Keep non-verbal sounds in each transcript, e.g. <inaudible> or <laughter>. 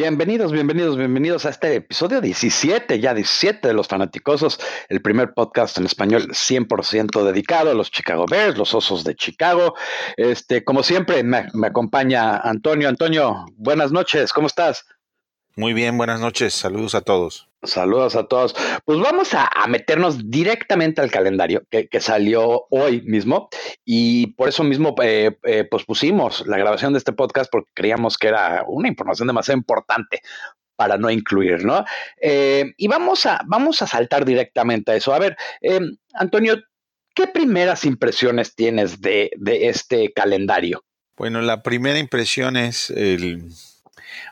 Bienvenidos, bienvenidos, bienvenidos a este episodio 17, ya 17 de Los Fanaticosos, el primer podcast en español 100% dedicado a los Chicago Bears, los Osos de Chicago. Este, como siempre, me, me acompaña Antonio. Antonio, buenas noches, ¿cómo estás? Muy bien, buenas noches, saludos a todos. Saludos a todos. Pues vamos a, meternos directamente al calendario que, salió hoy mismo y por eso mismo eh, eh, pospusimos la grabación de este podcast porque creíamos que era una información demasiado importante para no incluir, ¿no? Eh, y vamos a, vamos a saltar directamente a eso. A ver, Antonio, ¿qué primeras impresiones tienes de, de este calendario? Bueno, la primera impresión es el,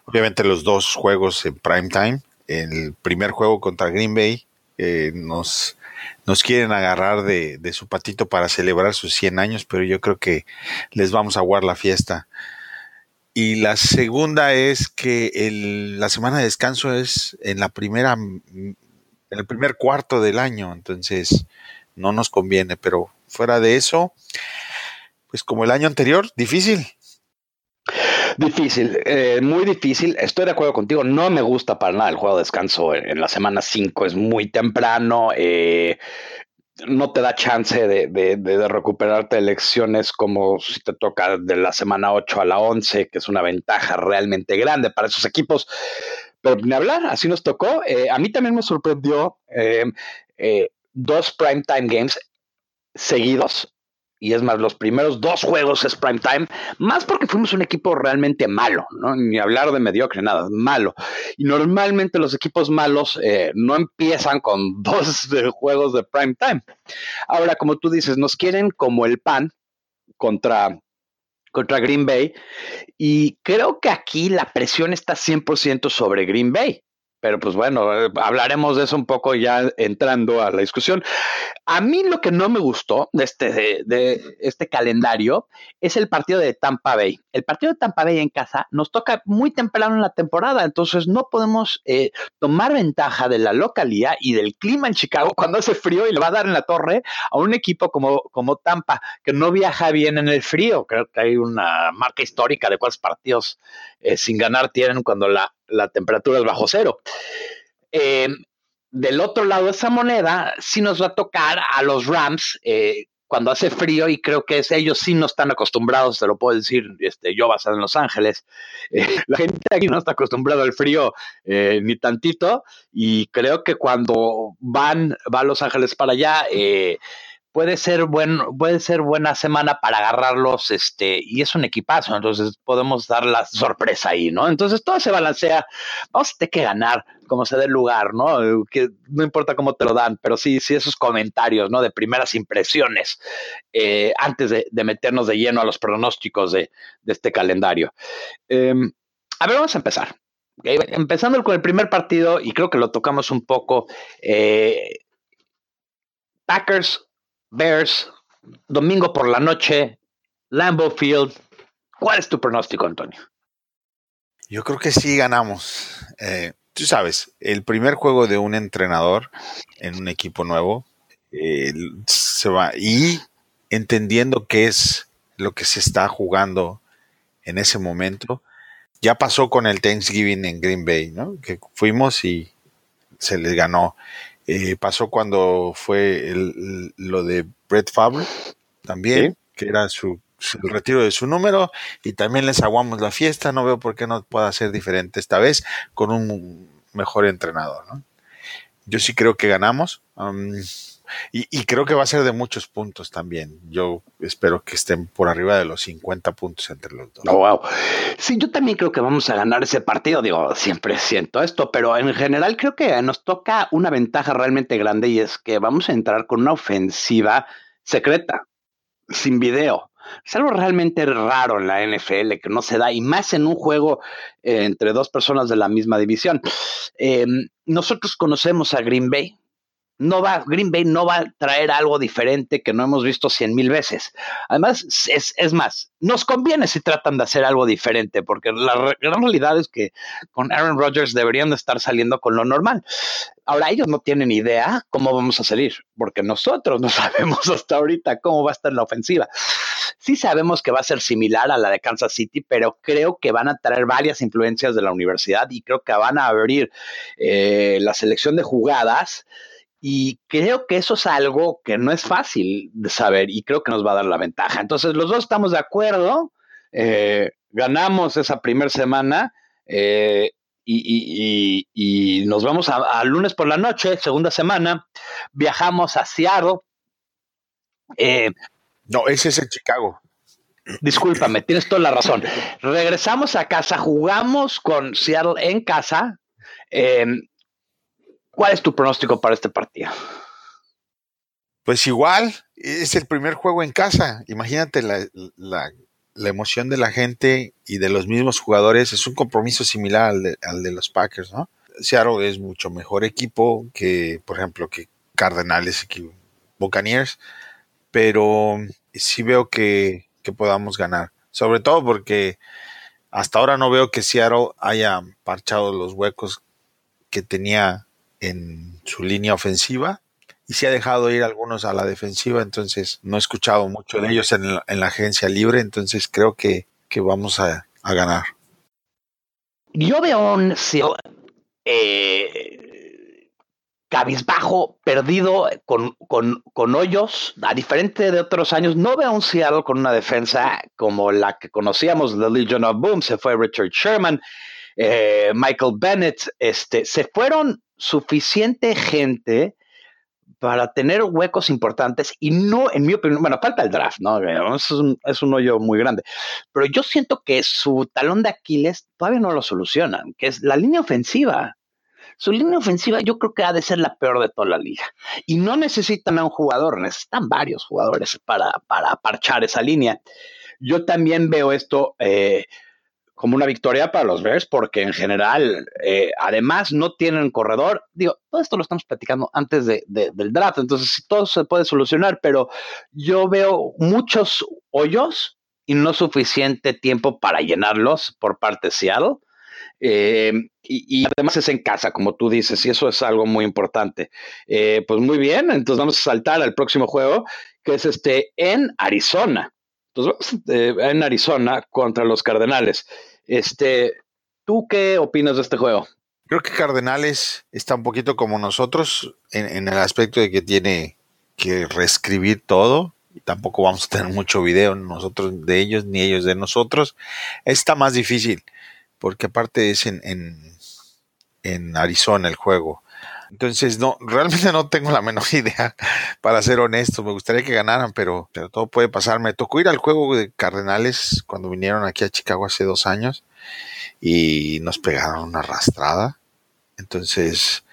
obviamente los dos juegos en prime time el primer juego contra Green Bay, nos, nos quieren agarrar de, su patito para celebrar sus 100 años, pero yo creo que les vamos a aguar la fiesta. Y la segunda es que la semana de descanso es en la primera, en el primer cuarto del año, entonces no nos conviene, pero fuera de eso, pues como el año anterior, difícil. Difícil, eh, muy difícil. Estoy de acuerdo contigo. No me gusta para nada el juego de descanso en, la semana 5. Es muy temprano. Eh, no te da chance de, de, recuperarte elecciones como si te toca de la semana 8 a la 11, que es una ventaja realmente grande para esos equipos. Pero ni hablar, así nos tocó. Eh, a mí también me sorprendió dos primetime games seguidos y es más, los primeros dos juegos es prime time, más porque fuimos un equipo realmente malo, ¿no? Ni hablar de mediocre, nada, malo. Y normalmente los equipos malos eh, no empiezan con <laughs> dos juegos de prime time. Ahora, como tú dices, nos quieren como el pan contra, contra Green Bay, y creo que aquí la presión está 100% sobre Green Bay. Pero pues bueno, hablaremos de eso un poco ya entrando a la discusión. A mí lo que no me gustó de este, de, este calendario es el partido de Tampa Bay. El partido de Tampa Bay en casa nos toca muy temprano en la temporada, entonces no podemos eh, tomar ventaja de la localidad y del clima en Chicago cuando hace frío y le va a dar en la torre a un equipo como, como Tampa, que no viaja bien en el frío. Creo que hay una marca histórica de cuántos partidos eh, sin ganar tienen cuando la, la temperatura es bajo cero. Eh, del otro lado de esa moneda, sí nos va a tocar a los Rams eh, cuando hace frío y creo que ellos sí no están acostumbrados, te lo puedo decir, este, yo basado en Los Ángeles, <laughs> eh, la gente aquí no está acostumbrada al frío ni tantito y creo que cuando van, va a Los Ángeles para allá, puede ser buen, puede ser buena semana para agarrarlos, este, y es un equipazo, entonces podemos dar la sorpresa ahí, ¿no? Entonces todo se balancea, vamos a tener que ganar como se dé lugar, ¿no? Que no importa cómo te lo dan, pero sí, sí esos comentarios, ¿no? De primeras impresiones, eh, antes de, meternos de lleno a los pronósticos de, este calendario. Em, a ver, vamos a empezar. Empezando con el primer partido, y creo que lo tocamos un poco, eh, Packers Bears, domingo por la noche, Lambeau Field. ¿Cuál es tu pronóstico, Antonio? Yo creo que sí ganamos. Eh, tú sabes, el primer juego de un entrenador en un equipo nuevo eh, se va y entendiendo qué es lo que se está jugando en ese momento. Ya pasó con el Thanksgiving en Green Bay, ¿no? Que fuimos y se les ganó. Eh, pasó cuando fue lo de Brett Favre, también, que era su, el retiro de su número, y también les aguamos la fiesta. No veo por qué no pueda ser diferente esta vez con un mejor entrenador. Yo sí creo que ganamos. Y, creo que va a ser de muchos puntos también. Yo espero que estén por arriba de los 50 puntos entre los dos. Oh, wow. Sí, yo también creo que vamos a ganar ese partido. Digo, siempre siento esto, pero en general creo que nos toca una ventaja realmente grande y es que vamos a entrar con una ofensiva secreta, sin video. Es algo realmente raro en la NFL que no se da, y más en un juego eh, entre dos personas de la misma división. Em, nosotros conocemos a Green Bay, no va, Green Bay no va a traer algo diferente que no hemos visto cien mil veces. Además, es, es, más, nos conviene si tratan de hacer algo diferente, porque la gran realidad es que con Aaron Rodgers deberían de estar saliendo con lo normal. Ahora ellos no tienen idea cómo vamos a salir, porque nosotros <laughs> no sabemos hasta ahorita cómo va a estar la ofensiva. sí sabemos que va a ser similar a la de Kansas City, pero creo que van a traer varias influencias de la universidad y creo que van a abrir eh, la selección de jugadas. Y creo que eso es algo que no es fácil de saber y creo que nos va a dar la ventaja. Entonces, los dos estamos de acuerdo. Eh, ganamos esa primera semana. Eh, y, nos vamos a, lunes por la noche, segunda semana, viajamos a Seattle. Eh, no, ese es en Chicago. Discúlpame, tienes toda la razón. Regresamos a casa, jugamos con Seattle en casa. Em, ¿Cuál es tu pronóstico para este partido? Pues igual, es el primer juego en casa. Imagínate la, la emoción de la gente y de los mismos jugadores es un compromiso similar al de, los Packers, ¿no? Seattle es mucho mejor equipo que, por ejemplo, que Cardenales y Buccaneers, pero sí veo que, podamos ganar. Sobre todo porque hasta ahora no veo que Seattle haya parchado los huecos que tenía en su línea ofensiva y se ha dejado ir algunos a la defensiva, entonces no he escuchado mucho de ellos en la, agencia libre, entonces creo que, vamos a, ganar. Yo veo un eh, cabizbajo, perdido, con, con, hoyos, a diferente de otros años, no veo un Seattle con una defensa como la que conocíamos, The Legion of Boom, se fue Richard Sherman, eh, Michael Bennett, este, se fueron suficiente gente para tener huecos importantes y no, en mi opinión, bueno, falta el draft, ¿no? Es un, es un hoyo muy grande, pero yo siento que su talón de Aquiles todavía no lo solucionan, que es la línea ofensiva. Su línea ofensiva yo creo que ha de ser la peor de toda la liga. Y no necesitan a un jugador, necesitan varios jugadores para, para parchar esa línea. Yo también veo esto eh, como una victoria para los Bears, porque en general, eh, además, no tienen corredor. Digo, todo esto lo estamos platicando antes de, del draft, entonces todo se puede solucionar, pero yo veo muchos hoyos y no suficiente tiempo para llenarlos por parte de Seattle. Eh, y, además es en casa, como tú dices, y eso es algo muy importante. Eh, pues muy bien, entonces vamos a saltar al próximo juego, que es este en Arizona. Entonces, en Arizona contra los Cardenales. Este, ¿Tú qué opinas de este juego? Creo que Cardenales está un poquito como nosotros en, el aspecto de que tiene que reescribir todo. Tampoco vamos a tener mucho video nosotros de ellos ni ellos de nosotros. Está más difícil porque aparte es en, en, en Arizona el juego. Entonces, no, realmente no tengo la menor <laughs> idea, para ser honesto. Me gustaría que ganaran, pero, pero todo puede pasar. Me tocó ir al juego de Cardenales cuando vinieron aquí a Chicago hace dos años y nos pegaron una arrastrada. Entonces,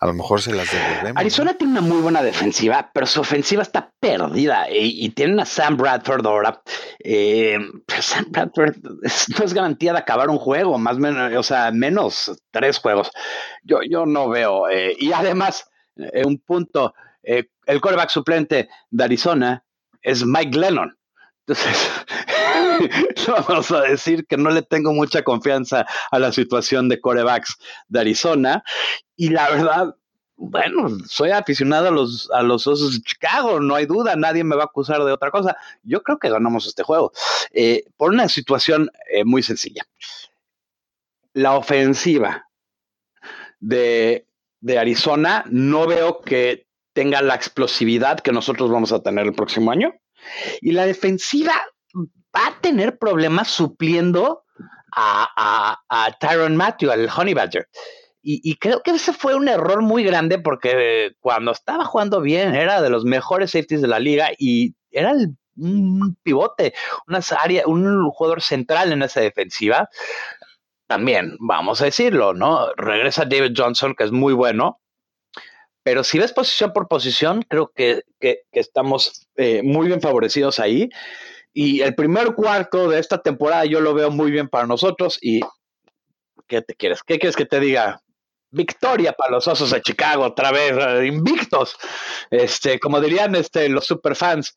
a lo mejor se las devolvemos. Arizona tiene una muy buena defensiva, pero su ofensiva está perdida y, y tienen a Sam Bradford ahora. Eh, Sam Bradford <laughs> no es garantía de acabar un juego, más menos, o sea, menos tres juegos. Yo, yo no veo. Eh, y además, eh, un punto, el quarterback suplente de Arizona es Mike Lennon. Entonces, <laughs> vamos a decir que no le tengo mucha confianza a la situación de corebacks de Arizona. Y la verdad, bueno, soy aficionado a los, a los Osos de Chicago, no hay duda, nadie me va a acusar de otra cosa. Yo creo que ganamos este juego eh, por una situación eh, muy sencilla. La ofensiva de, de Arizona no veo que tenga la explosividad que nosotros vamos a tener el próximo año. Y la defensiva va a tener problemas supliendo a, a, a Tyron Matthew, al Honey Badger. Y, creo que ese fue un error muy grande porque cuando estaba jugando bien era de los mejores safeties de la liga y era un pivote, una área, un jugador central en esa defensiva. También, vamos a decirlo, ¿no? Regresa David Johnson, que es muy bueno, pero si ves posición por posición, creo que, estamos eh, muy bien favorecidos ahí. Y el primer cuarto de esta temporada yo lo veo muy bien para nosotros. Y ¿qué te quieres? ¿Qué quieres que te diga? Victoria para los Osos de Chicago, otra vez eh, invictos. Este, como dirían este, los superfans,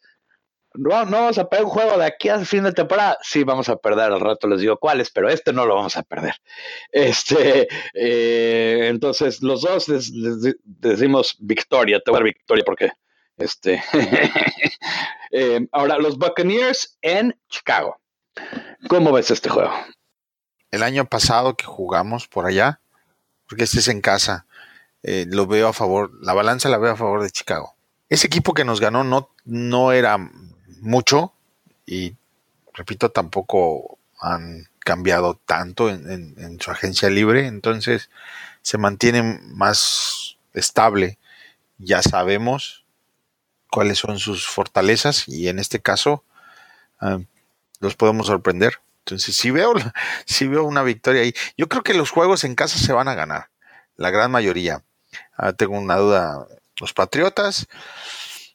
no, no vamos a perder un juego de aquí al fin de temporada. Sí, vamos a perder, al rato les digo cuáles, pero este no lo vamos a perder. Este, eh, entonces, los dos decimos victoria, te voy a dar victoria porque Este. <laughs> Eh, ahora, los Buccaneers en Chicago. ¿Cómo ves este juego? El año pasado que jugamos por allá, porque este es en casa, eh, lo veo a favor, la balanza la veo a favor de Chicago. Ese equipo que nos ganó no, no era mucho y, repito, tampoco han cambiado tanto en, su agencia libre, entonces se mantiene más estable. Ya sabemos cuáles son sus fortalezas y en este caso ah, los podemos sorprender. Entonces, si veo, si <laughs> veo una victoria ahí, yo creo que los juegos en casa se van a ganar, la gran mayoría. Ah, tengo una duda, los Patriotas,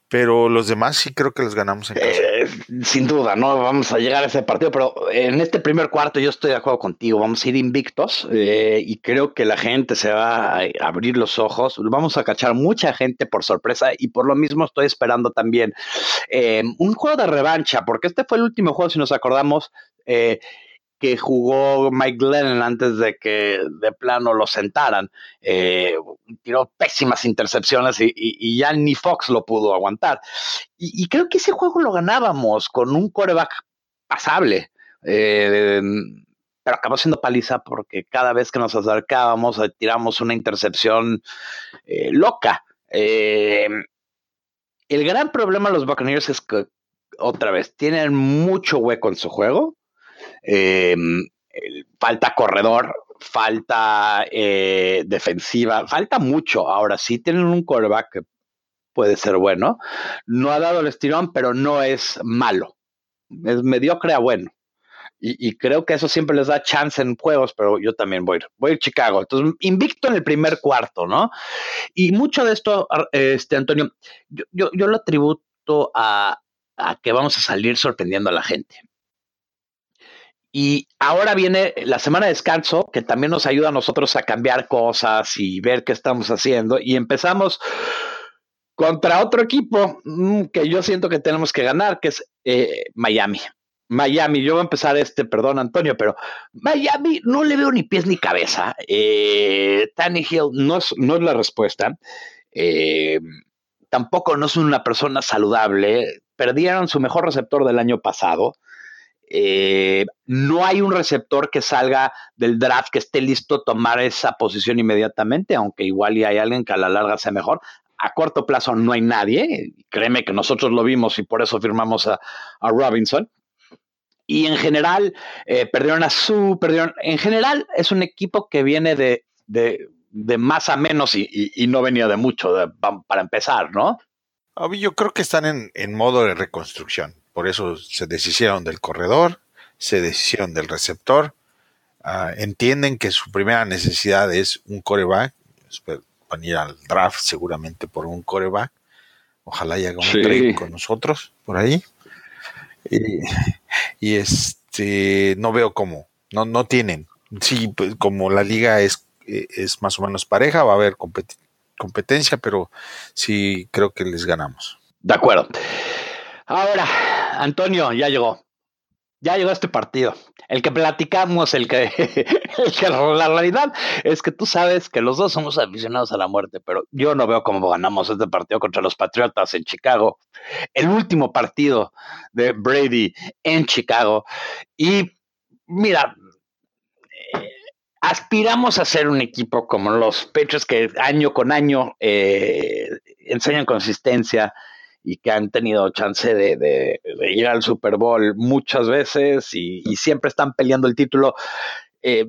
pero los demás sí creo que los ganamos en casa. Eh, sin duda, no vamos a llegar a ese partido, pero en este primer cuarto yo estoy de acuerdo contigo, vamos a ir invictos eh, y creo que la gente se va a abrir los ojos, vamos a cachar mucha gente por sorpresa y por lo mismo estoy esperando también eh, un juego de revancha, porque este fue el último juego, si nos acordamos, que jugó Mike Glennon antes de que de plano lo sentaran. Eh, tiró pésimas intercepciones y, ya ni Fox lo pudo aguantar. Y, creo que ese juego lo ganábamos con un coreback pasable. Eh, pero acabó siendo paliza porque cada vez que nos acercábamos eh, tiramos una intercepción loca. el gran problema de los Buccaneers es que, otra vez, tienen mucho hueco en su juego Em, falta corredor, falta eh, defensiva, falta mucho. Ahora sí tienen un quarterback que puede ser bueno. No ha dado el estirón, pero no es malo. Es mediocre a bueno. Y, creo que eso siempre les da chance en juegos, pero yo también voy, voy a Chicago. Entonces, invicto en el primer cuarto, ¿no? Y mucho de esto, este, Antonio, yo, yo, lo atributo a, a que vamos a salir sorprendiendo a la gente. Y ahora viene la semana de descanso, que también nos ayuda a nosotros a cambiar cosas y ver qué estamos haciendo. Y empezamos contra otro equipo mm, que yo siento que tenemos que ganar, que es eh, Miami. Miami, yo voy a empezar este, perdón Antonio, pero Miami no le veo ni pies ni cabeza. Eh, Hill no es, no es la respuesta. Eh, tampoco no es una persona saludable. Perdieron su mejor receptor del año pasado. Eh, no hay un receptor que salga del draft que esté listo a tomar esa posición inmediatamente, aunque igual y hay alguien que a la larga sea mejor. A corto plazo no hay nadie, créeme que nosotros lo vimos y por eso firmamos a, Robinson. Y en general, eh, perdieron a su, perdieron, en general es un equipo que viene de, más a menos y, no venía de mucho para empezar, ¿no? Yo creo que están en, en modo de reconstrucción por eso se deshicieron del corredor, se deshicieron del receptor, ah, entienden que su primera necesidad es un coreback, van a ir al draft seguramente por un coreback, ojalá haya un trade con nosotros por ahí. Y, este no veo cómo, no, no tienen. Sí, pues, como la liga es, es más o menos pareja, va a haber competencia, pero sí creo que les ganamos. De acuerdo. Ahora, Antonio, ya llegó. Ya llegó este partido. El que platicamos, <laughs> el que, la realidad es que tú sabes que los dos somos aficionados a la muerte, pero yo no veo cómo ganamos este partido contra los Patriotas en Chicago. El último partido de Brady en Chicago. Y mira, eh, aspiramos a ser un equipo como los Patriots que año con año eh, enseñan consistencia, y que han tenido chance de, ir al Super Bowl muchas veces y, siempre están peleando el título. Eh,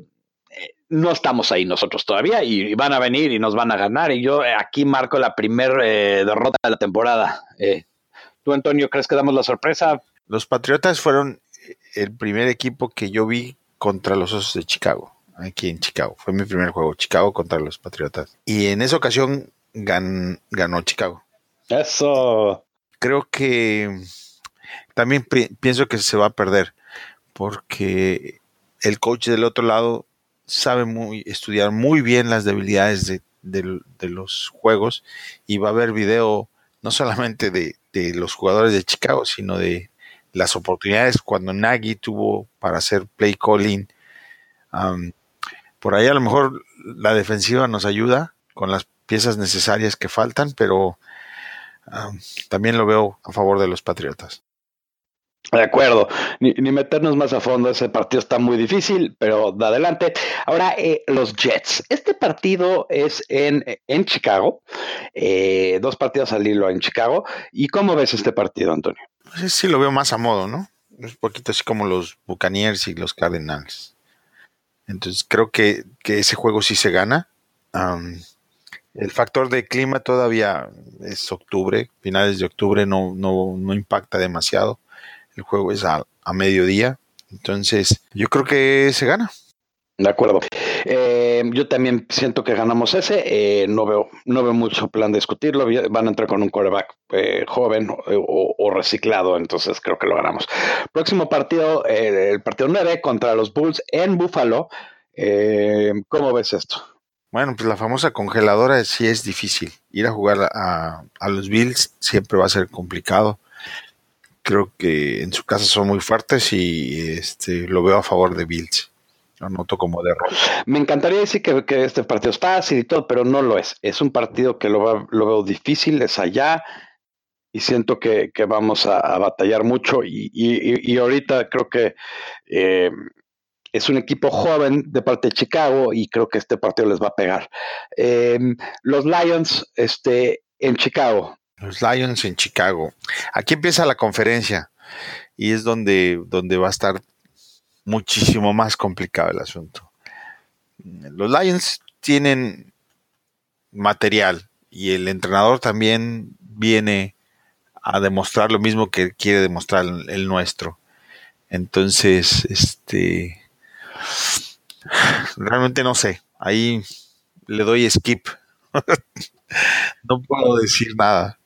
eh, no estamos ahí nosotros todavía y, van a venir y nos van a ganar. Y yo aquí marco la primera eh, derrota de la temporada. ¿Tú, Antonio, crees que damos la sorpresa? Los Patriotas fueron el primer equipo que yo vi contra los Osos de Chicago, aquí en Chicago. Fue mi primer juego, Chicago contra los Patriotas. Y en esa ocasión ganó Chicago. Eso creo que también pienso que se va a perder porque el coach del otro lado sabe muy estudiar muy bien las debilidades de, los juegos y va a haber video no solamente de, los jugadores de Chicago, sino de las oportunidades cuando Nagy tuvo para hacer play calling. por ahí a lo mejor la defensiva nos ayuda con las piezas necesarias que faltan, pero ah, también lo veo a favor de los Patriotas. De acuerdo, ni, meternos más a fondo, ese partido está muy difícil, pero de adelante. Ahora, eh, los Jets. Este partido es en, en Chicago, eh, dos partidos al hilo en Chicago. ¿Y cómo ves este partido, Antonio? Sí, sí, lo veo más a modo, ¿no? Un poquito así como los Buccaneers y los Cardinals. Entonces creo que, ese juego sí se gana. El factor de clima todavía es octubre, finales de octubre no, no, no impacta demasiado el juego es a, mediodía. Entonces, yo creo que se gana. De acuerdo. Eh, yo también siento que ganamos ese. Eh, no veo, no veo mucho plan de discutirlo. Van a entrar con un quarterback eh, joven o, reciclado, entonces creo que lo ganamos. Próximo partido, el partido 9 contra los Bulls en Buffalo. ¿Cómo ves esto? Bueno, pues la famosa congeladora sí es difícil. Ir a jugar a, a los Bills siempre va a ser complicado creo que en su casa son muy fuertes y este lo veo a favor de Bills. Lo noto como derrota. Me encantaría decir que, este partido es fácil y todo, pero no lo es. Es un partido que lo, lo veo difícil, es allá y siento que, vamos a, batallar mucho y, ahorita creo que eh, es un equipo joven de parte de Chicago y creo que este partido les va a pegar. Eh, los Lions este, en Chicago, los Lions en Chicago. Aquí empieza la conferencia y es donde, donde va a estar muchísimo más complicado el asunto. Los Lions tienen material y el entrenador también viene a demostrar lo mismo que quiere demostrar el nuestro. Entonces, este realmente no sé. Ahí le doy skip. <laughs> no puedo decir nada.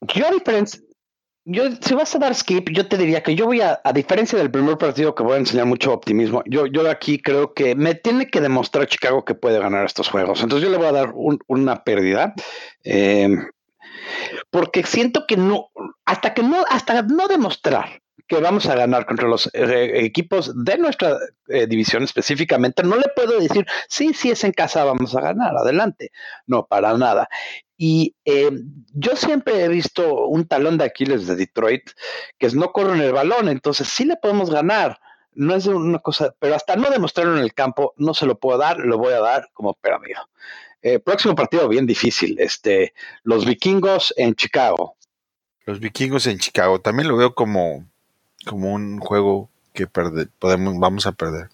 Yo a diferencia, yo, si vas a dar skip, yo te diría que yo voy a, a diferencia del primer partido que voy a enseñar mucho optimismo, yo, yo aquí creo que me tiene que demostrar Chicago que puede ganar estos juegos. Entonces yo le voy a dar una pérdida. Eh, porque siento que no, hasta que no, hasta no demostrar que vamos a ganar contra los eh, equipos de nuestra eh, división específicamente, no le puedo decir, sí, sí es en casa, vamos a ganar, adelante. No, para nada. Y eh, yo siempre he visto un talón de Aquiles de Detroit, que es no corren el balón, entonces sí le podemos ganar. No es una cosa, pero hasta no demostrarlo en el campo, no se lo puedo dar, lo voy a dar como perdido. próximo partido bien difícil, este, los vikingos en Chicago. Los vikingos en Chicago, también lo veo como como un juego que podemos, vamos a perder.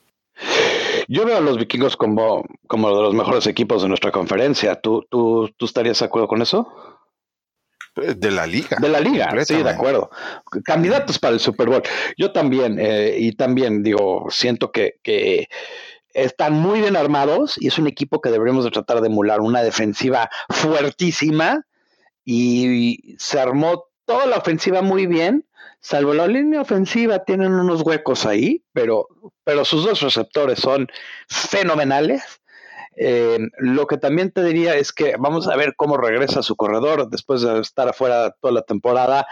Yo veo a los vikingos como, como de los mejores equipos de nuestra conferencia. ¿Tú, tú, tú estarías de acuerdo con eso? Pues, de la liga. De la liga, sí, de acuerdo. Candidatos para el Super Bowl. Yo también, eh, y también digo, siento que, que están muy bien armados y es un equipo que deberíamos de tratar de emular una defensiva fuertísima y se armó toda la ofensiva muy bien salvo la línea ofensiva, tienen unos huecos ahí, pero, pero sus dos receptores son fenomenales. Eh, lo que también te diría es que vamos a ver cómo regresa su corredor después de estar afuera toda la temporada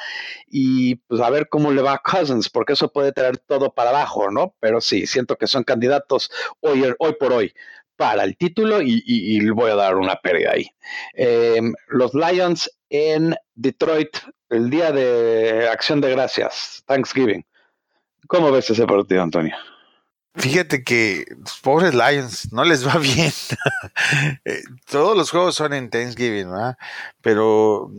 y pues a ver cómo le va a Cousins, porque eso puede traer todo para abajo, ¿no? Pero sí, siento que son candidatos hoy, hoy por hoy para el título y, voy a dar una pérdida ahí. Eh, los Lions en Detroit el día de Acción de Gracias, Thanksgiving. ¿Cómo ves ese partido, Antonio? Fíjate que los pobres Lions no les va <laughs> bien. Eh, todos los juegos son en Thanksgiving, ¿verdad? Pero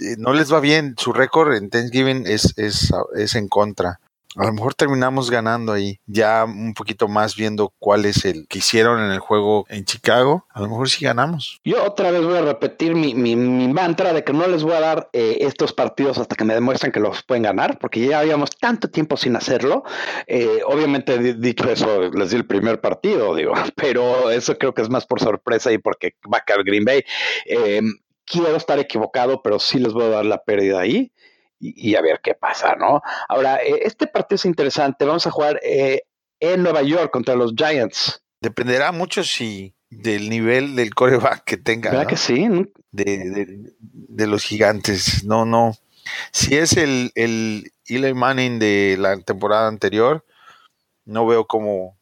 eh, no les va bien. Su récord en Thanksgiving es, es, es en contra. A lo mejor terminamos ganando ahí, ya un poquito más viendo cuál es el que hicieron en el juego en Chicago. A lo mejor sí ganamos. Yo otra vez voy a repetir mi, mi, mantra de que no les voy a dar eh, estos partidos hasta que me demuestren que los pueden ganar, porque ya habíamos tanto tiempo sin hacerlo. Eh, obviamente, dicho eso, les di el primer partido, digo, <laughs> pero eso creo que es más por sorpresa y porque va a caer Green Bay. Eh, quiero estar equivocado, pero sí les voy a dar la pérdida ahí y, a ver qué pasa, ¿no? Ahora, eh, este partido es interesante. Vamos a jugar eh, en Nueva York contra los Giants. Dependerá mucho si del nivel del coreback que tenga. ¿Verdad que sí? De, los gigantes. No, no. Si es el, el Eli Manning de la temporada anterior, no veo cómo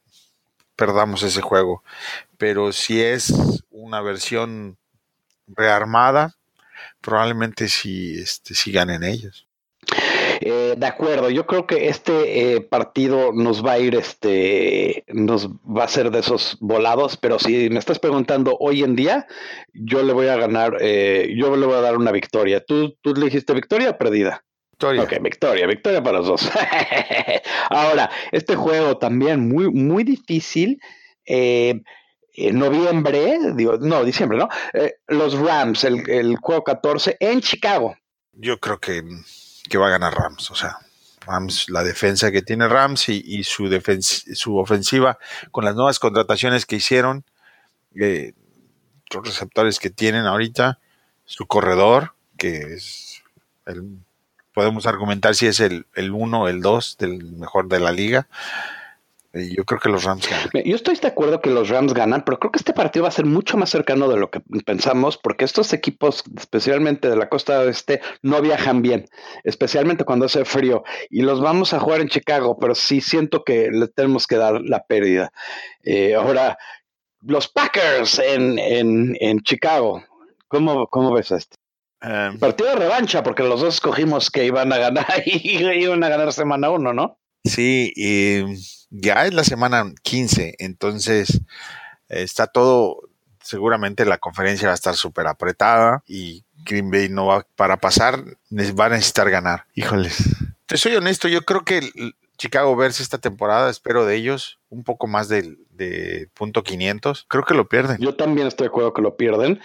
perdamos ese juego. Pero si es una versión rearmada, probablemente sí, este, sí ganen ellos. Eh, de acuerdo, yo creo que este eh, partido nos va a ir, este, nos va a ser de esos volados, pero si me estás preguntando hoy en día, yo le voy a ganar, eh, yo le voy a dar una victoria. ¿Tú, tú le dijiste victoria o perdida? Victoria. Ok, victoria, victoria para los dos. <laughs> Ahora, este juego también muy, muy difícil. En noviembre, digo, no, diciembre, ¿no? los Rams, el, el juego 14 en Chicago. Yo creo que que va a ganar Rams. O sea, Rams, la defensa que tiene Rams y, su, su ofensiva con las nuevas contrataciones que hicieron, eh, los receptores que tienen ahorita, su corredor, que es el, podemos argumentar si es el 1 o el 2 del mejor de la liga. Yo creo que los Rams ganan. Yo estoy de acuerdo que los Rams ganan, pero creo que este partido va a ser mucho más cercano de lo que pensamos, porque estos equipos, especialmente de la costa oeste, no viajan bien, especialmente cuando hace frío. Y los vamos a jugar en Chicago, pero sí siento que le tenemos que dar la pérdida. Eh, ahora, los Packers en, en, en Chicago, ¿cómo, cómo ves esto? Em. partido de revancha, porque los dos escogimos que iban a ganar <laughs> y iban a ganar semana uno, ¿no? Sí, y ya es la semana 15, entonces está todo, seguramente la conferencia va a estar súper apretada y Green Bay no va para pasar, va a necesitar ganar. Híjoles. Te soy honesto, yo creo que Chicago Bears esta temporada, espero de ellos un poco más de, de punto 500. Creo que lo pierden. Yo también estoy de acuerdo que lo pierden.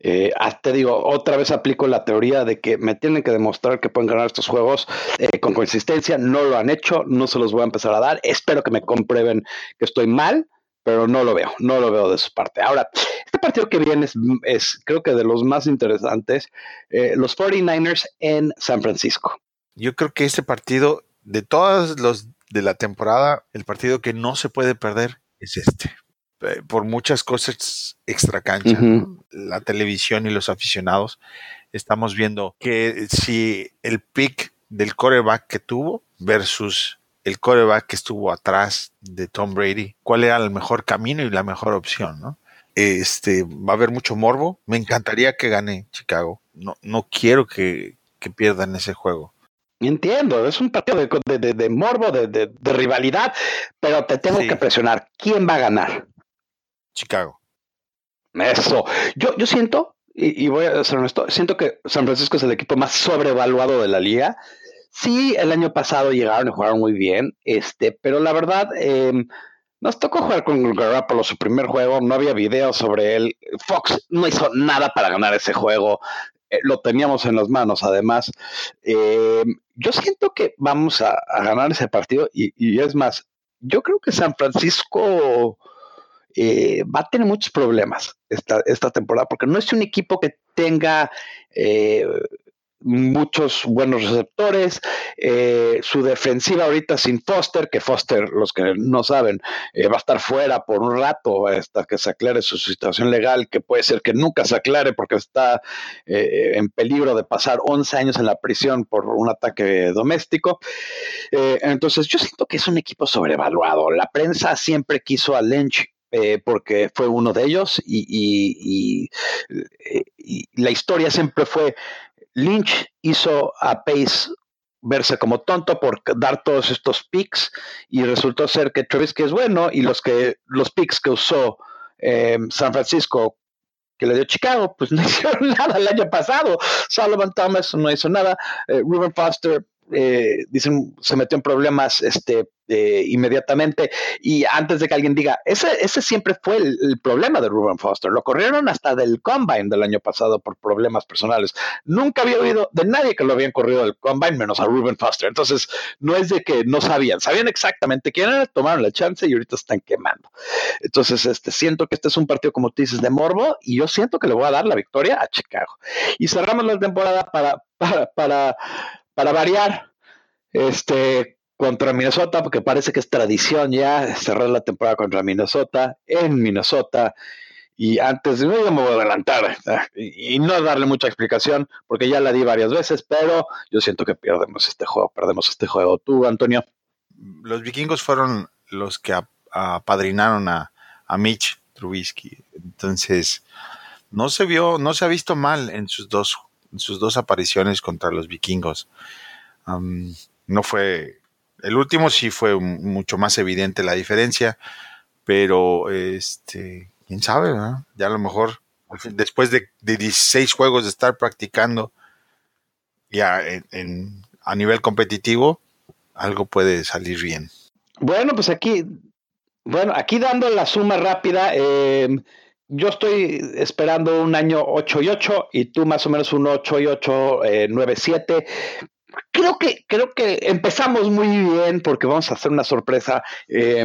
Eh, ah, te digo, otra vez aplico la teoría de que me tienen que demostrar que pueden ganar estos juegos eh, con consistencia. No lo han hecho, no se los voy a empezar a dar. Espero que me comprueben que estoy mal, pero no lo veo, no lo veo de su parte. Ahora, este partido que viene es, creo que de los más interesantes, eh, los 49ers en San Francisco. Yo creo que este partido de todos los de la temporada, el partido que no se puede perder es este. Eh, por muchas cosas extra cancha, la televisión y los aficionados, estamos viendo que si el pick del coreback que tuvo versus el coreback que estuvo atrás de Tom Brady, cuál era el mejor camino y la mejor opción, ¿no? Este, va a haber mucho morbo. Me encantaría que gane Chicago. No, no quiero que, que pierdan ese juego. Entiendo, es un partido de, morbo, de, rivalidad, pero te tengo que presionar. ¿Quién va a ganar? Chicago. Eso. Yo, yo siento, y, voy a ser honesto, siento que San Francisco es el equipo más sobrevaluado de la liga. Sí, el año pasado llegaron y jugaron muy bien, este, pero la verdad, em, nos tocó jugar con Garoppolo su primer juego, no había video sobre él. Fox no hizo nada para ganar ese juego. Eh, lo teníamos en las manos, además. Eh, yo siento que vamos a, ganar ese partido y, es más, yo creo que San Francisco eh, va a tener muchos problemas esta, esta temporada, porque no es un equipo que tenga muchos buenos receptores. Eh, su defensiva ahorita sin Foster, que Foster, los que no saben, eh, va a estar fuera por un rato hasta que se aclare su situación legal, que puede ser que nunca se aclare porque está eh, en peligro de pasar 11 años en la prisión por un ataque doméstico. entonces yo siento que es un equipo sobrevaluado. La prensa siempre quiso a Lynch porque fue uno de ellos y, la historia siempre fue Lynch hizo a Pace verse como tonto por dar todos estos picks y resultó ser que Trubisky es bueno y los que los picks que usó eh, San Francisco que le dio Chicago, pues <laughs> no hicieron nada el año pasado. Solomon Thomas no hizo nada. Eh, Ruben Foster eh, dicen, se metió en problemas este, eh, inmediatamente. Y antes de que alguien diga, ese, ese siempre fue el, problema de Ruben Foster. Lo corrieron hasta del Combine del año pasado por problemas personales. Nunca había oído de nadie que lo habían corrido del Combine, menos a Ruben Foster. Entonces, no es de que no sabían, sabían exactamente quién era, tomaron la chance y ahorita están quemando. Entonces, este, siento que este es un partido, como tú dices, de morbo y yo siento que le voy a dar la victoria a Chicago. Y cerramos la temporada para, para, para para variar, este, contra Minnesota, porque parece que es tradición ya cerrar la temporada contra Minnesota, en Minnesota. Y antes de yo me voy a adelantar y, no darle mucha explicación, porque ya la di varias veces, pero yo siento que perdemos este juego, perdemos este juego. ¿Tú, Antonio? Los vikingos fueron los que apadrinaron a, a Mitch Trubisky. Entonces, no se vio, no se ha visto mal en sus dos sus dos apariciones contra los vikingos. no fue, el último sí fue mucho más evidente la diferencia, pero este, quién sabe, ya a lo mejor después de, 16 juegos de estar practicando ya en, a nivel competitivo, algo puede salir bien. Bueno, pues aquí, bueno, aquí dando la suma rápida, eh, yo estoy esperando un año 8 y 8 y tú más o menos un 8 y 8, eh, 9, 7. Creo que, creo que empezamos muy bien porque vamos a hacer una sorpresa eh,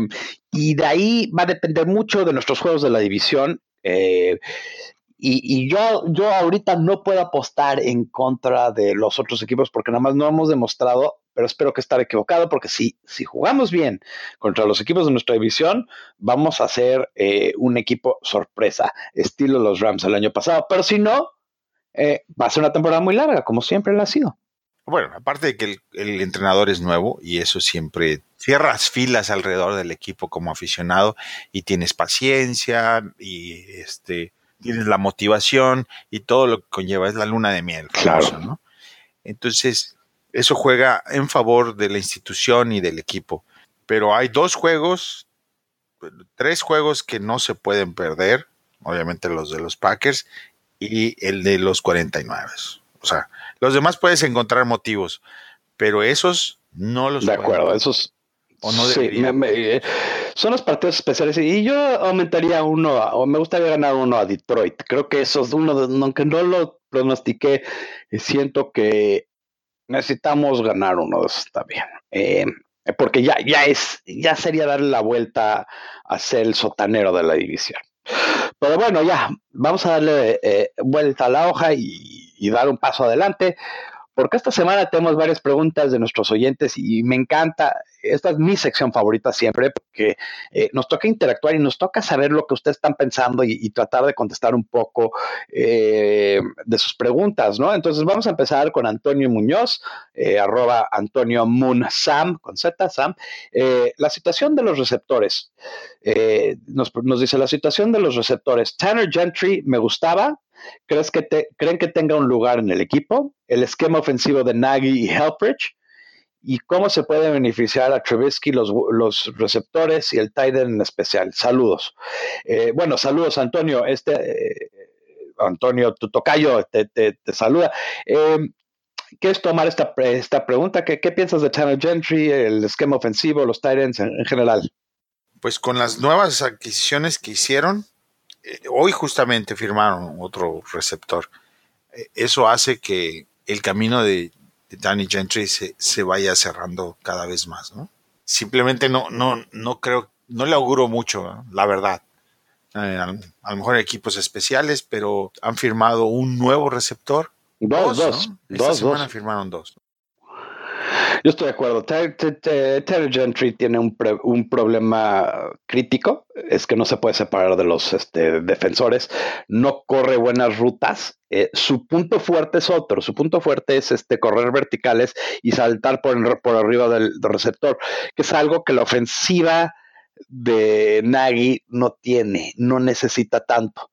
y de ahí va a depender mucho de nuestros juegos de la división. Eh, y, yo, yo ahorita no puedo apostar en contra de los otros equipos porque nada más no hemos demostrado, pero espero que estar equivocado porque si, si jugamos bien contra los equipos de nuestra división, vamos a ser eh, un equipo sorpresa, estilo los Rams el año pasado. Pero si no, eh, va a ser una temporada muy larga, como siempre lo ha sido. Bueno, aparte de que el, entrenador es nuevo y eso siempre cierras filas alrededor del equipo como aficionado y tienes paciencia y este tienes la motivación y todo lo que conlleva, es la luna de miel. Claro. ¿no? Entonces, eso juega en favor de la institución y del equipo. Pero hay dos juegos, tres juegos que no se pueden perder, obviamente los de los Packers y el de los 49. O sea, los demás puedes encontrar motivos, pero esos no los De acuerdo, esos ¿O no sí, eh, son los partidos especiales y yo aumentaría uno, o me gustaría ganar uno a Detroit. Creo que eso es uno, de, aunque no lo pronostiqué, eh, siento que necesitamos ganar uno de esos también. Eh, porque ya, ya es, ya sería darle la vuelta a ser el sotanero de la división. Pero bueno, ya, vamos a darle vuelta a la hoja y dar un paso adelante porque esta semana tenemos varias preguntas de nuestros oyentes y me encanta, esta es mi sección favorita siempre, porque eh, nos toca interactuar y nos toca saber lo que ustedes están pensando y, tratar de contestar un poco eh, de sus preguntas, ¿no? Entonces vamos a empezar con Antonio Muñoz, eh, arroba Antonio Sam, con Z, Sam. la situación de los receptores, nos, dice, la situación de los receptores, Tanner Gentry me gustaba, ¿Crees que ¿Creen que tenga un lugar en el equipo? El esquema ofensivo de Nagy y Helpridge. ¿Y cómo se puede beneficiar a Trubisky los, los receptores y el tight en especial? Saludos. Eh, bueno, saludos, Antonio. Este, eh, Antonio, tu tocayo te, te, saluda. Eh, ¿Quieres tomar esta, esta pregunta? ¿Qué, ¿Qué, piensas de Channel Gentry, el esquema ofensivo, los Titans en, en general? Pues con las nuevas adquisiciones que hicieron, eh, hoy justamente firmaron otro receptor. Eso hace que el camino de, Danny Gentry se, vaya cerrando cada vez más, ¿no? Simplemente no, no, no creo, no le auguro mucho, la verdad. Eh, a, lo mejor equipos especiales, pero han firmado un nuevo receptor. Dos, dos. Esta semana firmaron dos. Yo estoy de acuerdo. Terry Gentry tiene un, un, problema crítico, es que no se puede separar de los este, defensores, no corre buenas rutas. Eh, su punto fuerte es otro, su punto fuerte es este, correr verticales y saltar por, por arriba del, receptor, que es algo que la ofensiva de Nagy no tiene, no necesita tanto.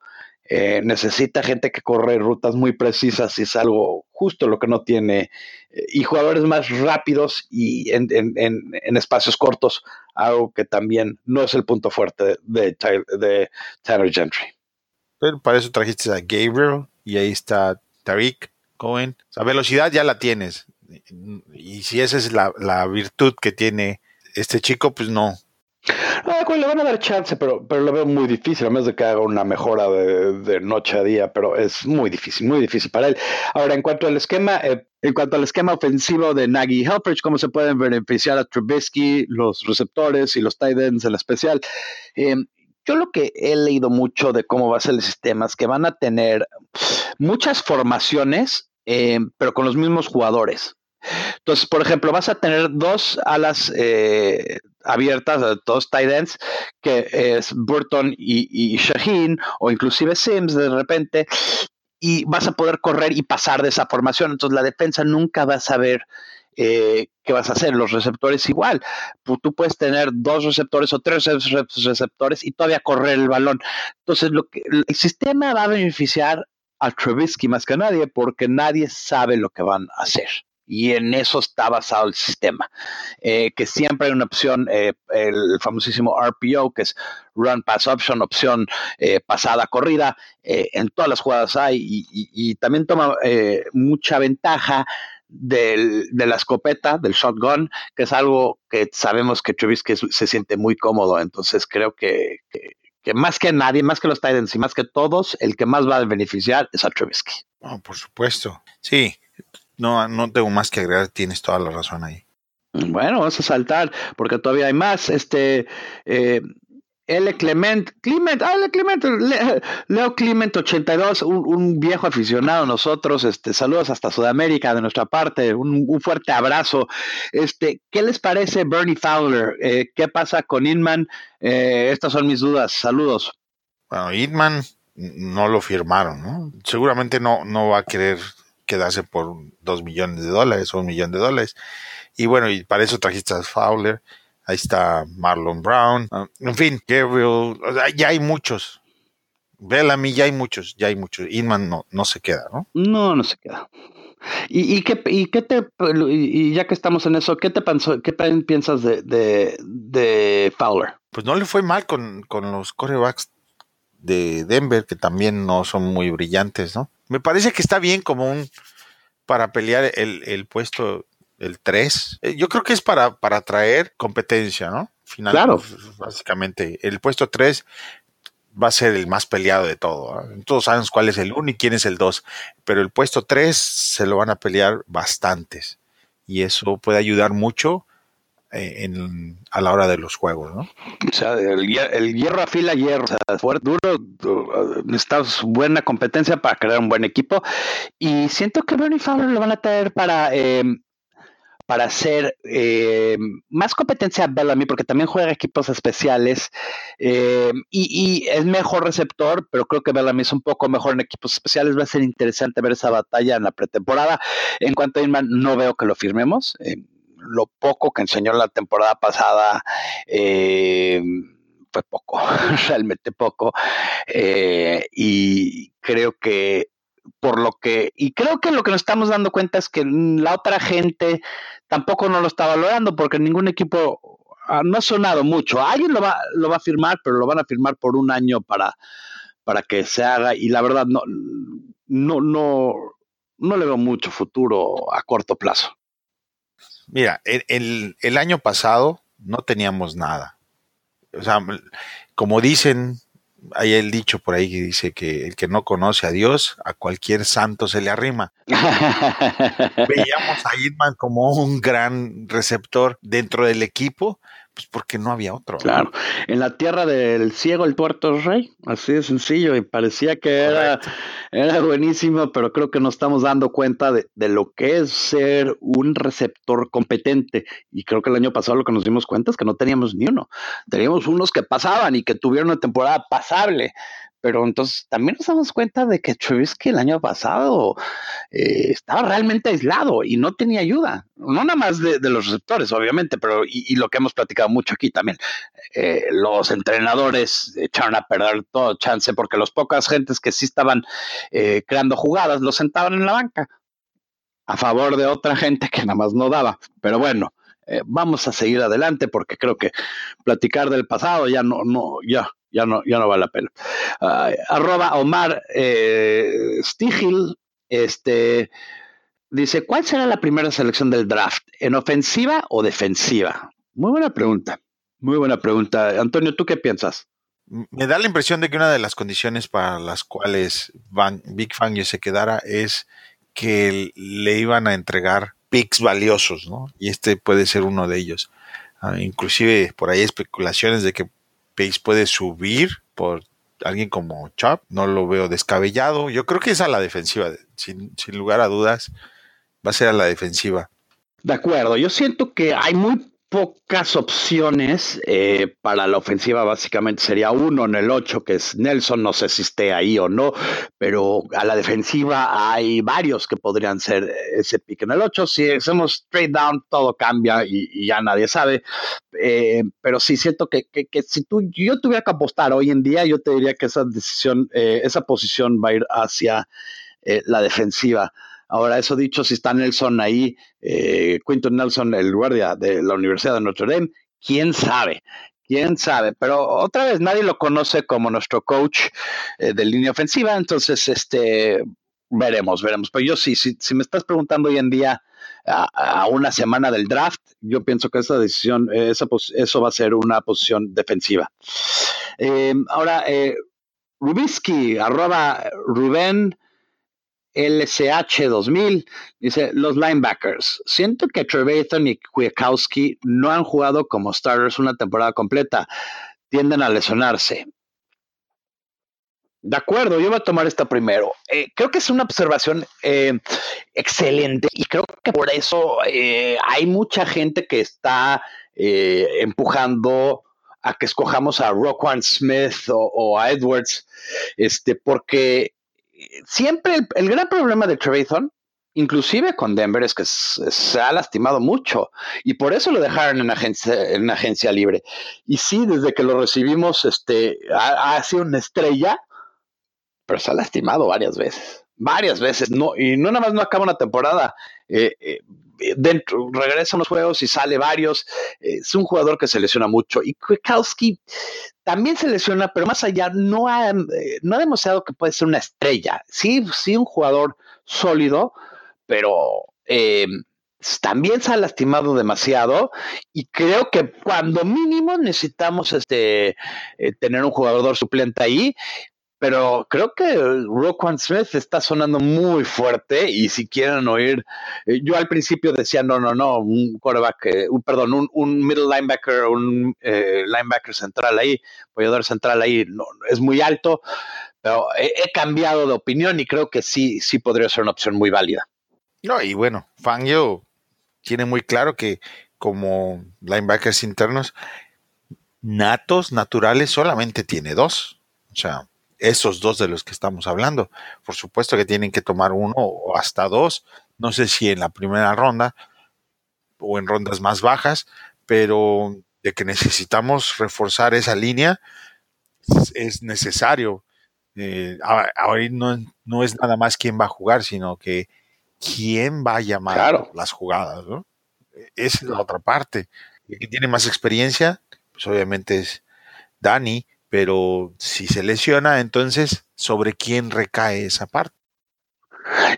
Eh, necesita gente que corre rutas muy precisas y es algo justo lo que no tiene, eh, y jugadores más rápidos y en, espacios cortos, algo que también no es el punto fuerte de, de, Tanner Gentry. Pero para eso trajiste a Gabriel y ahí está Tariq Cohen. La velocidad ya la tienes. Y si esa es la, la virtud que tiene este chico, pues no, Ah, le van a dar chance, pero, pero lo veo muy difícil, a menos de que haga una mejora de, noche a día, pero es muy difícil, muy difícil para él. Ahora, en cuanto al esquema, eh, en cuanto al esquema ofensivo de Nagy Helfrich, cómo se pueden beneficiar a Trubisky, los receptores y los tight ends en especial. Eh, yo lo que he leído mucho de cómo va a ser el sistema es que van a tener muchas formaciones, eh, pero con los mismos jugadores. Entonces, por ejemplo, vas a tener dos alas eh, abiertas, dos tight ends, que es Burton y, Shaheen, o inclusive Sims de repente, y vas a poder correr y pasar de esa formación. Entonces, la defensa nunca va a saber eh, qué vas a hacer. Los receptores igual. Tú puedes tener dos receptores o tres receptores y todavía correr el balón. Entonces, lo que, el sistema va a beneficiar a Trubisky más que nadie porque nadie sabe lo que van a hacer. Y en eso está basado el sistema, eh, que siempre hay una opción, eh, el famosísimo RPO, que es Run Pass Option, opción eh, pasada corrida, en todas las jugadas hay y, también toma mucha ventaja de la escopeta, del shotgun, que es algo que sabemos que Trubisky se siente muy cómodo, entonces creo que, que más que nadie, más que los Titans y más que todos, el que más va a beneficiar es a Trubisky. por supuesto. Sí, no, no tengo más que agregar, tienes toda la razón ahí. Bueno, vamos a saltar porque todavía hay más. Este, eh, L. Clement, Clement, ah, L. Clement, Leo Clement 82, un, un, viejo aficionado a nosotros, este, saludos hasta Sudamérica de nuestra parte, un, fuerte abrazo. Este, ¿qué les parece Bernie Fowler? Eh, ¿Qué pasa con Inman? Eh, estas son mis dudas, saludos. Bueno, Inman no lo firmaron, ¿no? Seguramente no, no va a querer quedarse por dos millones de dólares o un millón de dólares. Y bueno, y para eso trajiste a Fowler. Ahí está Marlon Brown. Ah, en fin, Gabriel. ya hay muchos. Bellamy, ya hay muchos, ya hay muchos. Inman no, no se queda, ¿no? No, no se queda. ¿Y, y, qué, y qué te, y ya que estamos en eso, ¿qué te pensó, qué piensas de, de, de, Fowler? Pues no le fue mal con, con los corebacks de Denver, que también no son muy brillantes, ¿no? Me parece que está bien como un para pelear el, el puesto el 3. Eh, yo creo que es para, para traer competencia, ¿no? claro. Pues, básicamente, el puesto 3 va a ser el más peleado de todo. Todos sabemos cuál es el 1 y quién es el 2, pero el puesto 3 se lo van a pelear bastantes y eso puede ayudar mucho en, a la hora de los juegos, ¿no? O sea, el, hierro afila hierro, o sea, fuerte, duro, necesitas buena competencia para crear un buen equipo y siento que Bernie Fowler lo van a traer para eh, para hacer eh, más competencia a Bellamy, porque también juega equipos especiales eh, y, es mejor receptor, pero creo que Bellamy es un poco mejor en equipos especiales. Va a ser interesante ver esa batalla en la pretemporada. En cuanto a Inman, no veo que lo firmemos. Eh, lo poco que enseñó la temporada pasada fue poco, <laughs> realmente poco. y creo que por lo que, y creo que lo que nos estamos dando cuenta es que la otra gente tampoco no lo está valorando porque ningún equipo no ha sonado mucho. Alguien lo va, lo va a firmar, pero lo van a firmar por un año para, para que se haga y la verdad no, no, no, no le veo mucho futuro a corto plazo. Mira, el, el año pasado no teníamos nada. O sea, como dicen hay el dicho por ahí que dice que el que no conoce a Dios, a cualquier santo se le arrima. <laughs> Veíamos a Hitman como un gran receptor dentro del equipo, pues porque no había otro. Claro, en la tierra del ciego el tuerto rey, así de sencillo, y parecía que era, era buenísimo, pero creo que nos estamos dando cuenta de, de, lo que es ser un receptor competente. Y creo que el año pasado lo que nos dimos cuenta es que no teníamos ni uno. Teníamos unos que pasaban y que tuvieron una temporada pasable, pero entonces también nos damos cuenta de que Trubisky el año pasado eh, estaba realmente aislado y no tenía ayuda, no nada más de, los receptores, obviamente, pero y, lo que hemos platicado mucho aquí también, eh, los entrenadores echaron a perder todo chance porque los pocas gentes que sí estaban eh, creando jugadas los sentaban en la banca a favor de otra gente que nada más no daba, pero bueno. Vamos a seguir adelante porque creo que platicar del pasado ya no, no, ya, ya no, ya no vale la pena. arroba Omar eh, Stigil, este, dice, ¿cuál será la primera selección del draft? ¿En ofensiva o defensiva? Muy buena pregunta, muy buena pregunta. Antonio, ¿tú qué piensas? Me da la impresión de que una de las condiciones para las cuales Big Fangio se quedara es que le iban a entregar picks valiosos, ¿no? Y este puede ser uno de ellos. Ah, inclusive por ahí especulaciones de que Pace puede subir por alguien como Chop, no lo veo descabellado. Yo creo que es a la defensiva, sin, lugar a dudas, va a ser a la defensiva. De acuerdo, yo siento que hay muy pocas opciones eh, para la ofensiva, básicamente sería uno en el 8, que es Nelson, no sé si esté ahí o no, pero a la defensiva hay varios que podrían ser ese pick en el 8. Si hacemos trade down, todo cambia y, ya nadie sabe. Eh, pero sí siento que, si tú, yo tuviera que apostar hoy en día, yo te diría que esa decisión, eh, esa posición va a ir hacia la defensiva. Ahora, eso dicho, si está Nelson ahí, eh, Quinton Nelson, el guardia de la Universidad de Notre Dame, quién sabe, quién sabe. Pero otra vez, nadie lo conoce como nuestro coach eh, de línea ofensiva, entonces, este, veremos, veremos. Pero yo sí, si, si me estás preguntando hoy en día, a, una semana del draft, yo pienso que esa decisión, esa, eso va a ser una posición defensiva. Eh, ahora, eh, Rubisky, arroba Rubén LCH 2000, dice, los linebackers. Siento que Trevathan y Kwiatkowski no han jugado como starters una temporada completa. Tienden a lesionarse. De acuerdo, yo voy a tomar esta primero. Eh, creo que es una observación eh, excelente y creo que por eso eh, hay mucha gente que está empujando a que escojamos a Roquan Smith o, o, a Edwards, este, porque siempre el, gran problema de Trevathan, inclusive con Denver, es que se ha lastimado mucho y por eso lo dejaron en agencia, en agencia libre. Y sí, desde que lo recibimos, este, ha, sido una estrella, pero se ha lastimado varias veces varias veces, no, y no nada más no acaba una temporada, eh, eh, dentro, regresa a los juegos y sale varios, es un jugador que se lesiona mucho, y Kwiatkowski también se lesiona, pero más allá no ha, eh, no ha demostrado que puede ser una estrella. Sí, sí, un jugador sólido, pero eh, también se ha lastimado demasiado y creo que cuando mínimo necesitamos este eh, tener un jugador suplente ahí pero creo que Roquan Smith está sonando muy fuerte y si quieren oír, eh, yo al principio decía, no, no, no, un quarterback, eh, perdón, un, middle linebacker, un eh, linebacker central ahí, apoyador central ahí, no, es muy alto, pero he, cambiado de opinión y creo que sí, sí podría ser una opción muy válida. No, y bueno, Fangio tiene muy claro que como linebackers internos, natos, naturales, solamente tiene dos. O sea, esos dos de los que estamos hablando. Por supuesto que tienen que tomar uno o hasta dos, no sé si en la primera ronda o en rondas más bajas, pero de que necesitamos reforzar esa línea es necesario. Eh, ahora no, no, es nada más quién va a jugar, sino que quién va a llamar las jugadas. ¿no? Esa es la otra parte. El que tiene más experiencia, pues obviamente es Dani, pero si se lesiona, entonces, ¿sobre quién recae esa parte?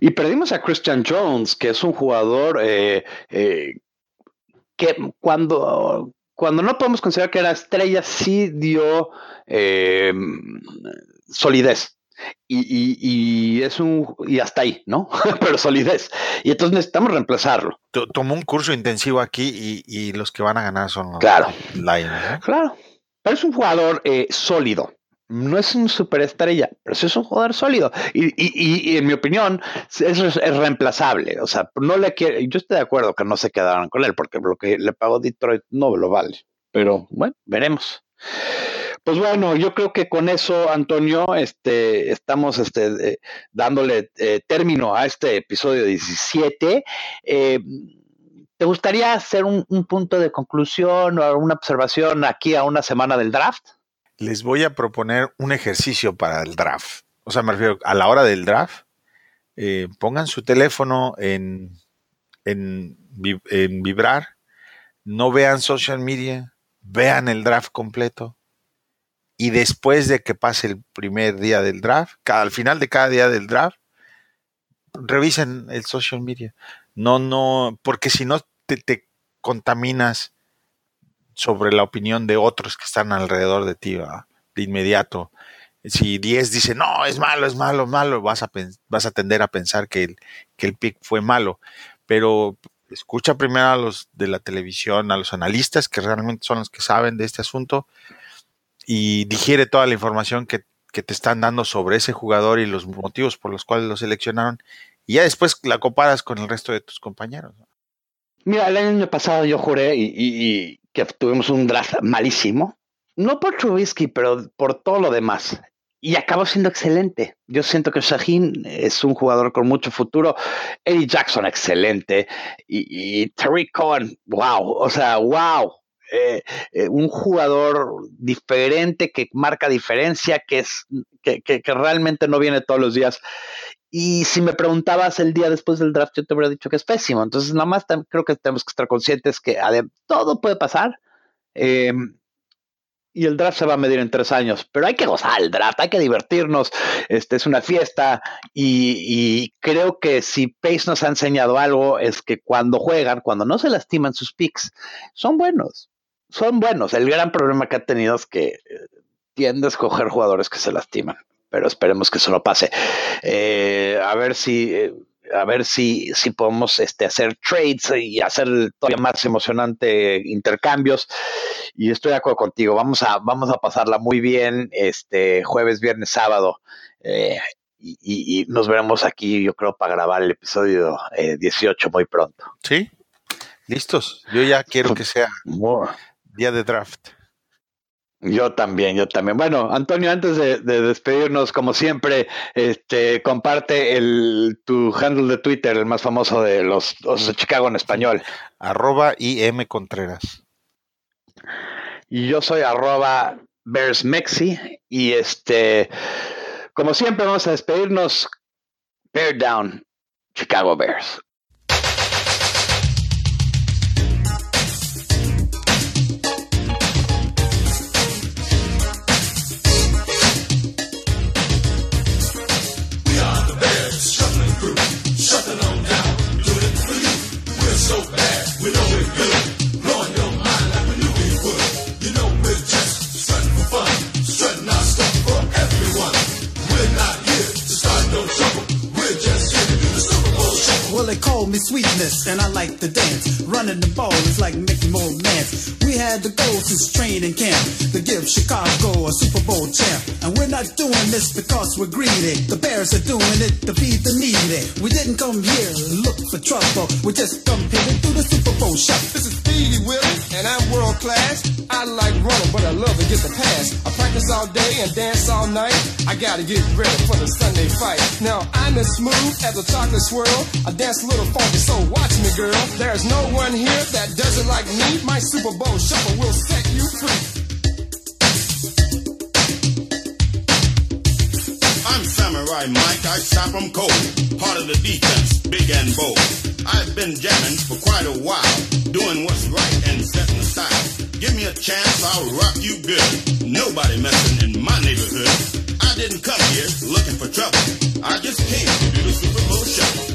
Y perdimos a Christian Jones, que es un jugador eh, eh, que cuando, cuando no podemos considerar que era estrella, sí dio eh, solidez. Y, es un y hasta ahí, ¿no? <laughs> Pero solidez. Y entonces necesitamos reemplazarlo. Tomó un curso intensivo aquí y, los que van a ganar son los claro. Claro es un jugador eh, sólido. No es un superestrella, pero sí es un jugador sólido. Y, en mi opinión, es, reemplazable. O sea, no le quiere. Yo estoy de acuerdo que no se quedaran con él, porque lo que le pagó Detroit no lo vale. Pero bueno, veremos. Pues bueno, yo creo que con eso, Antonio, este, estamos este, dándole eh, término a este episodio 17. Eh, ¿Te gustaría hacer un, punto de conclusión o una observación aquí a una semana del draft? Les voy a proponer un ejercicio para el draft. O sea, me refiero a la hora del draft. Eh, pongan su teléfono en, en, vibrar. No vean social media. Vean el draft completo. Y después de que pase el primer día del draft, al final de cada día del draft, revisen el social media. No, no, porque si no te, contaminas sobre la opinión de otros que están alrededor de ti, de inmediato. Si 10 dice, no, es malo, es malo, es malo, vas a, vas a tender a pensar que el, que el pick fue malo. Pero escucha primero a los de la televisión, a los analistas, que realmente son los que saben de este asunto, y digiere toda la información que, que te están dando sobre ese jugador y los motivos por los cuales lo seleccionaron, y ya después la comparas con el resto de tus compañeros. Mira, el año pasado yo juré y, que tuvimos un draft malísimo, no por Trubisky, pero por todo lo demás. Y acabó siendo excelente. Yo siento que Shaheen es un jugador con mucho futuro. Eddie Jackson, excelente. Y, y Tariq Cohen, wow. O sea, wow. Eh, eh, un jugador diferente que marca diferencia, que es que, que, realmente no viene todos los días. Y si me preguntabas el día después del draft, yo te hubiera dicho que es pésimo. Entonces, nada más creo que tenemos que estar conscientes que todo puede pasar. Eh, y el draft se va a medir en tres años, pero hay que gozar el draft, hay que divertirnos, este es una fiesta y, creo que si Pace nos ha enseñado algo es que cuando juegan, cuando no se lastiman sus picks, son buenos, son buenos. El gran problema que ha tenido es que eh, tiende a escoger jugadores que se lastiman, pero esperemos que eso no pase. Eh, a ver si... Eh, a ver si, si podemos este, hacer trades y hacer todavía más emocionante intercambios. Y estoy de acuerdo contigo. Vamos a, vamos a pasarla muy bien este jueves, viernes, sábado. y, nos veremos aquí, yo creo, para grabar el episodio 18 muy pronto. Sí, listos. Yo ya quiero <laughs> que sea día de draft. Yo también, yo también. Bueno, Antonio, antes de, despedirnos, como siempre, este, comparte el, tu handle de Twitter, el más famoso de los, de Chicago en español. Arroba IM Contreras. Y yo soy arroba Bearsmexi. Y este, como siempre, vamos a despedirnos. Bear down, Chicago Bears. They call me sweetness, and I like to dance. Running the ball is like making more mans. We had the goal since training camp to give Chicago a Super Bowl champ. And we're not doing this because we're greedy. The Bears are doing it to feed the needy. We didn't come here look for trouble. We just come here to do the Super Bowl shot. This is Willie, and I'm world class. I like running, but I love to get the pass. I practice all day and dance all night. I gotta get ready for the Sunday fight. Now I'm as smooth as a chocolate swirl. I dance a little funky, so watch me, girl. There's no one here that doesn't like me. My Super Bowl shuffle will set you free. Samurai Mike, I stop 'em cold. Part of the defense, big and bold. I've been jamming for quite a while, doing what's right and setting the style. Give me a chance, I'll rock you good. Nobody messing in my neighborhood. I didn't come here looking for trouble. I just came to do the Super Bowl.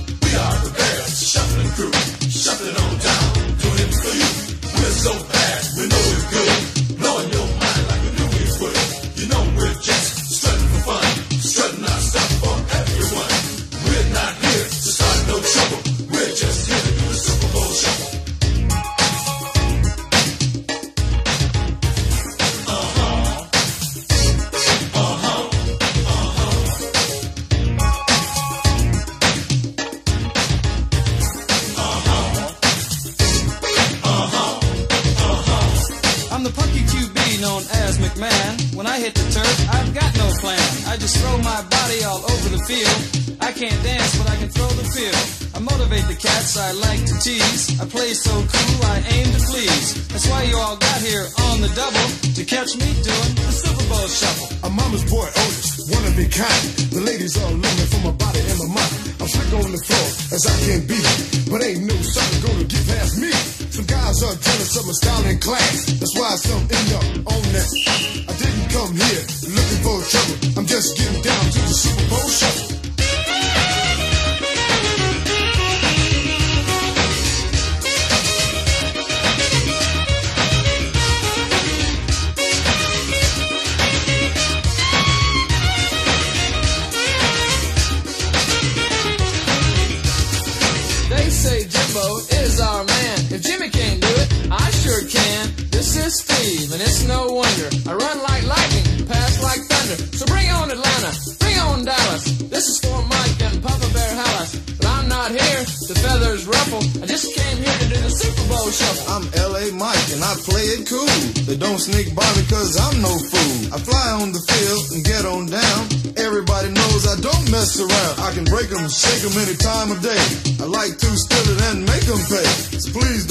They don't sneak by me cause I'm no fool. I fly on the field and get on down. Everybody knows I don't mess around. I can break 'em, shake 'em any time of day. I like to steal it and make 'em pay. So please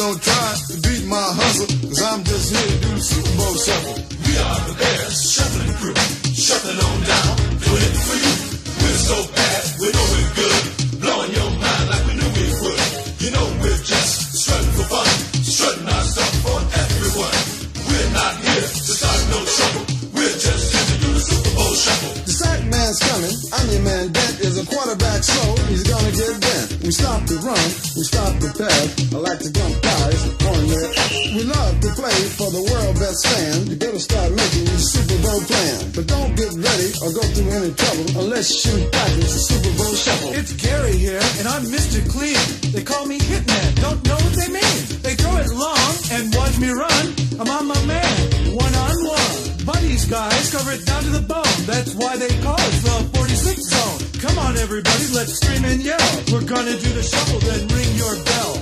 Guys, cover it down to the bone. That's why they call it the 46 zone. Come on, everybody, let's scream and yell. We're gonna do the shuffle, then ring your bell.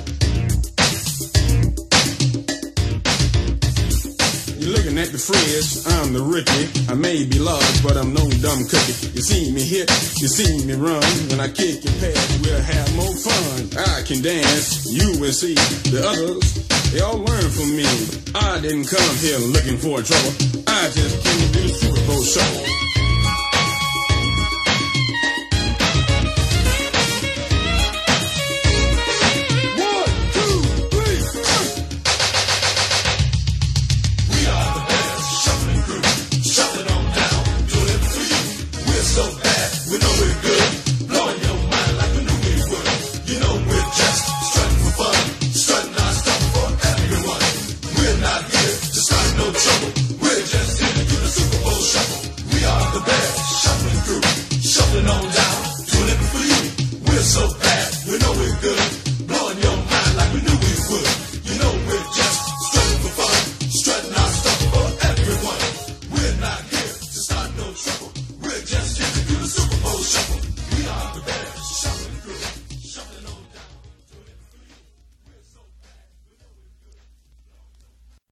You're looking at the fridge, I'm the rookie. I may be large, but I'm no dumb cookie. You see me hit, you see me run. When I kick and pass, we'll have more fun. I can dance, you will see. The others, they all learn from me. I didn't come here looking for trouble. I just came to do the Super Bowl show.